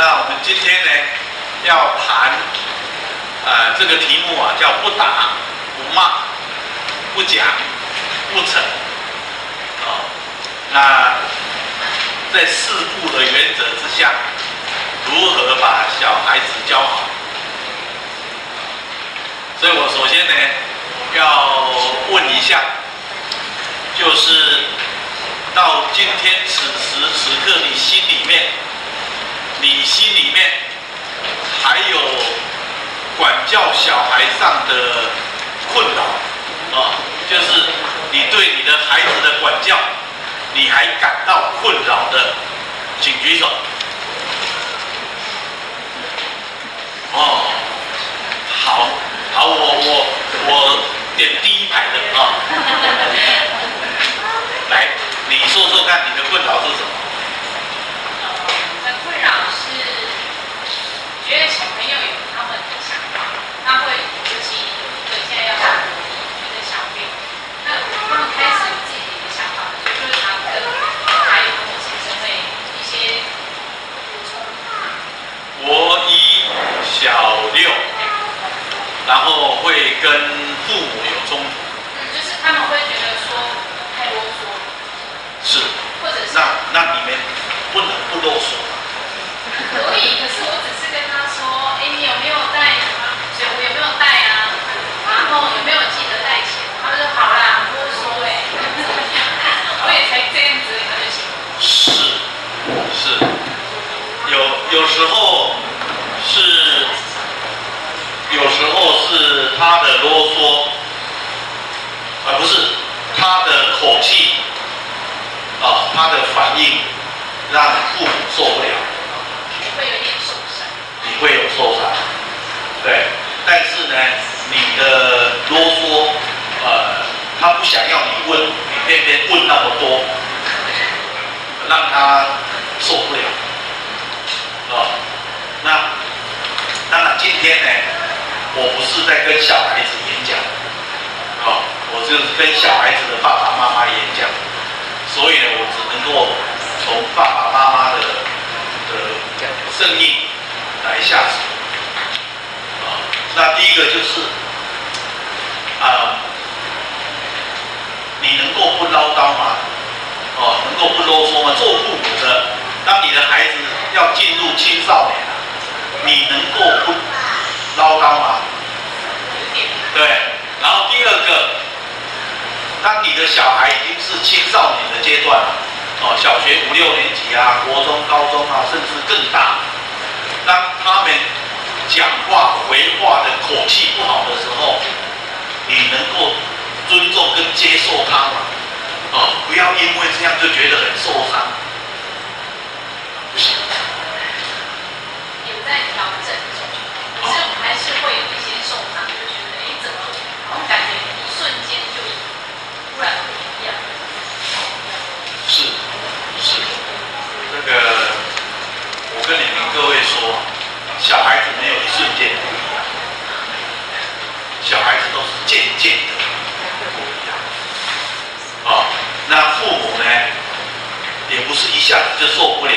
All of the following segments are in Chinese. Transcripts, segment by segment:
那我们今天呢，要谈，呃，这个题目啊，叫不打、不骂、不讲、不逞。啊、哦，那在四不的原则之下，如何把小孩子教好？所以我首先呢，要问一下，就是到今天此时此刻，你心里面，你心里面还有管教小孩上的困扰啊？就是你对你的孩子的管教，你还感到困扰的，请举手。哦，好。好，我我我点第一排的啊，来，你说说看，你的困扰是什么？我的困扰是觉得小朋友有他们的想法，他会尤其对现在要上国一的小朋友，那他们开始有自己的想法的时候，就是他跟还有跟我先生会一些冲突。国一小六。然后会跟父母有冲突，嗯，就是他们会觉得说太啰嗦，是，或者是那那你们不能不啰嗦，可以，可是我只是跟他说，哎，你有没有带水壶？有没有带啊？然后有没有记得带钱？他们说好啦，不啰嗦哎，我也才这样子，他就行。是是，有有时候是。有时候是他的啰嗦，而不是他的口气，啊，他的反应让父母受不了。你会有点受伤。你会有受伤，对。但是呢，你的啰嗦，呃，他不想要你问，你偏偏问那么多，让他受不了。啊，那当然今天呢。我不是在跟小孩子就是跟小孩子的爸爸妈妈演讲，所以呢，我只能够从爸爸妈妈的的声音来下手，啊，那第一个就是，啊，你能够不唠叨吗？哦，能够不啰嗦吗？做父母的，当你的孩子要进入青少年了，你能够不？唠叨吗？对。然后第二个，当你的小孩已经是青少年的阶段了，哦，小学五六年级啊，国中、高中啊，甚至更大，当他们讲话回话的口气不好的时候，你能够尊重跟接受他吗？哦，不要因为这样就觉得很受伤。不行。有在调整。可是我还是会有一些受伤，就觉得哎，怎么好像感觉一瞬间就突然不一样。是是，这个我跟你们各位说，小孩子没有一瞬间不一样，小孩子都是渐渐的不一样。啊，那父母呢，也不是一下子就受不了，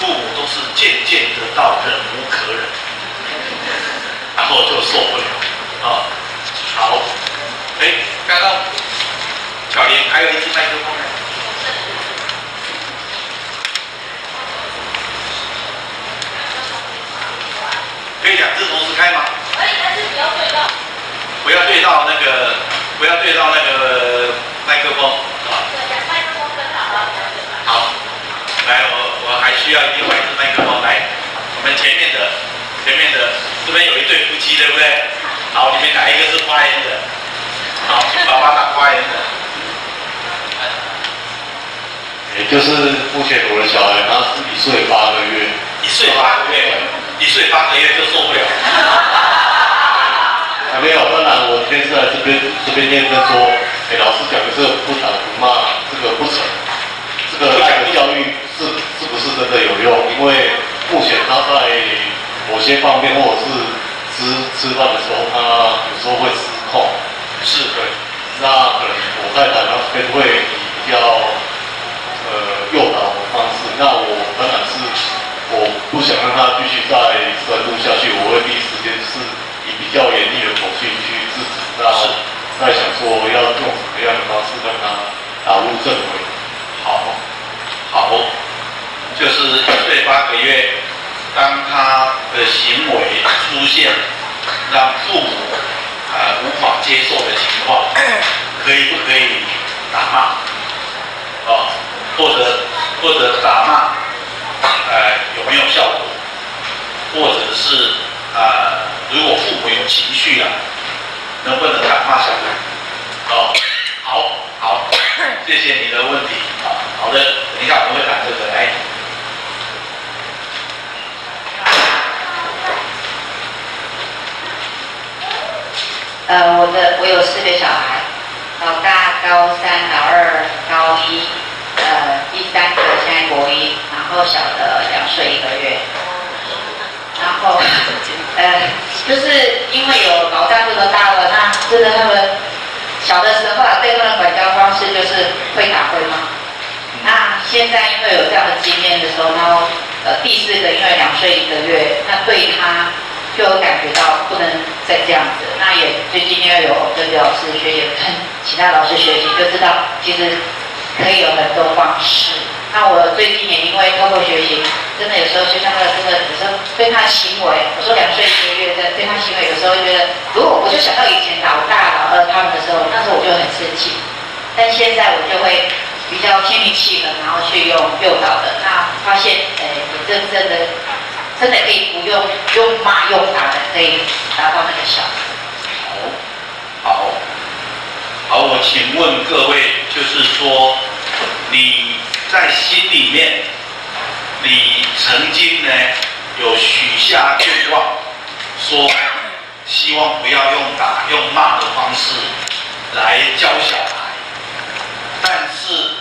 父母都是渐渐的到忍无可忍。然后就受不了啊！好，哎，刚刚巧玲还有一支麦克风呢，可以两只同时开吗？可以，但是不要对到。不要对到那个，不要对到那个麦克风啊。对，麦克风跟好了。好，来，我我还需要另外一支麦克风，来，我们前面的，前面的。这边有一对夫妻，对不对？好，你们哪一个是发言的？好，请爸爸打发言的。也就是目前我的小孩，他是一岁八个月。一岁八个月，一岁八个月就受不了。还没有，当然我今天是来这边这边念的说，给老师讲的这个不打不骂，这个不成，这个爱的教育是是不是真的有用？因为目前他在。某些方面，或者是吃吃饭的时候，他有时候会失控。是的，那可能我太太她这边会比较不想让他继续再深入下去我会第一时间是以比较严厉的口气去制止他再想说要用什么样的方式让他打入正轨好。好就是一岁八个月当他的行为出现让父母啊无法接受的情况可以不可以打骂？啊。或者或者打骂没有效果？或者是呃如果父母有情绪啊，能不能打骂小孩？哦，好，好，谢谢你的问题啊。好的，等一下我们会谈这个来。呃，我的我有四个小孩，老大高三，老二高一，呃，第三个现在国一，然后小的两岁一个月。然后，呃，就是因为有老大这个大了，那真的他们小的时候啊，对他们的管教方式就是会打会骂。那现在因为有这样的经验的时候，然后呃第四个因为两岁一个月，那对他就有感觉到不能再这样子。那也最近因为有跟刘老师学也，跟其他老师学习，就知道其实可以有很多方式。那我最近也因为透过学习，真的有时候就像他真的有时候对他行为，我说两岁一个月的对他行为，有时候觉得如果我就想到以前老大老二他们的时候，那时候我就很生气，但现在我就会。比较心平气和，然后去用诱导的，那发现，呃，也真正的，真的可以不用用骂用打的，可以达到那个效果。好，好，好，我请问各位，就是说，你在心里面，你曾经呢有许下愿望，说希望不要用打用骂的方式来教小孩，但是。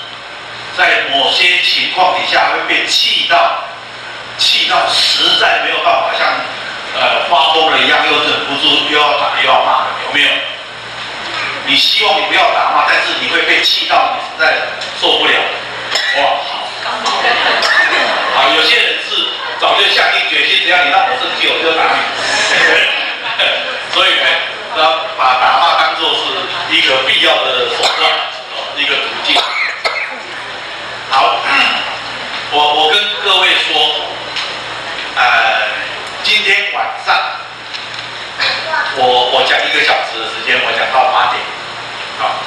在某些情况底下会被气到，气到实在没有办法，像呃发疯了一样，又忍不住又要打又要骂的，有没有？你希望你不要打骂，但是你会被气到，你实在受不了。哇，好，好，有些人是早就下定决心，只要你让我生气，我就打你。所以呢，要把打骂当做是一个必要的手段，一个途径。好，我我跟各位说，呃，今天晚上，我我讲一个小时的时间，我讲到八点，啊，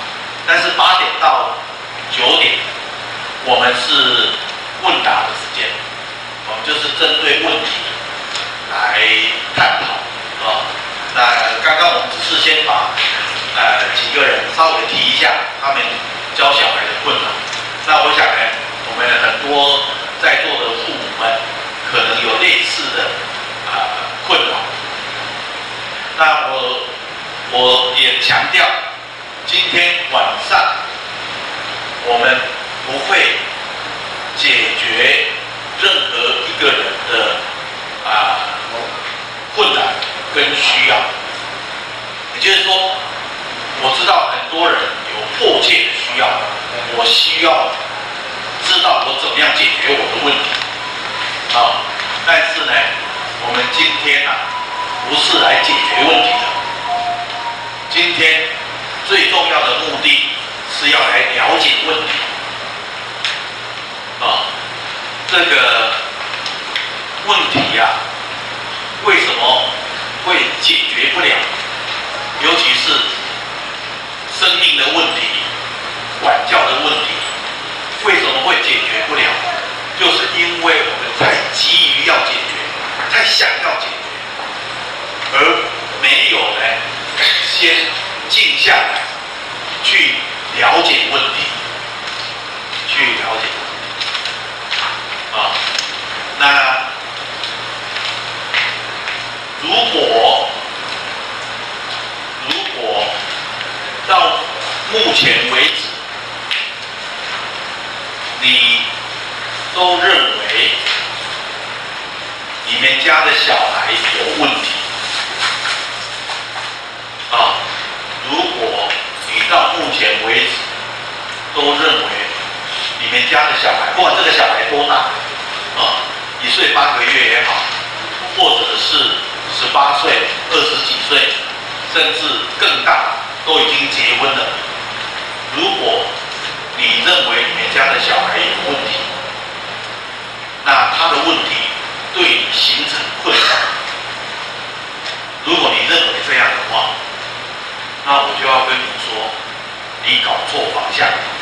但是八点到九点，我们是问答的，就是针对问题来探讨，啊，那刚刚我们只是先把呃几个人稍微提一下他们教小孩的困难。那我想呢，我们很多在座的父母们可能有类似的啊、困扰。那我我也强调，今天晚上我们不会解决任何一个人的啊、呃、困难跟需要。也就是说，我知道很多人有迫切的需要。我需要知道我怎么样解决我的问题，啊，但是呢，我们今天啊，不是来解决问题的，今天最重要的目的是要来了解问题，啊，这个问题呀，什么会解决不了？尤其是生命的问题。管教的问题为什么会解决不了？就是因为我们太急于要解决，太想要解决，而没有呢先静下来去了解问题，去了解啊。那如果如果到目前为止，你都认为你们家的小孩有问题啊？如果你到目前为止都认为你们家的小孩，不管这个小孩多大啊，一岁八个月也好，或者是十八岁、二十几岁，甚至更大，都已经结婚了，如果你认为你们家的小孩有问题，那他的问题对你形成困扰。如果你认为这样的话那我就要跟你说你搞错方向了。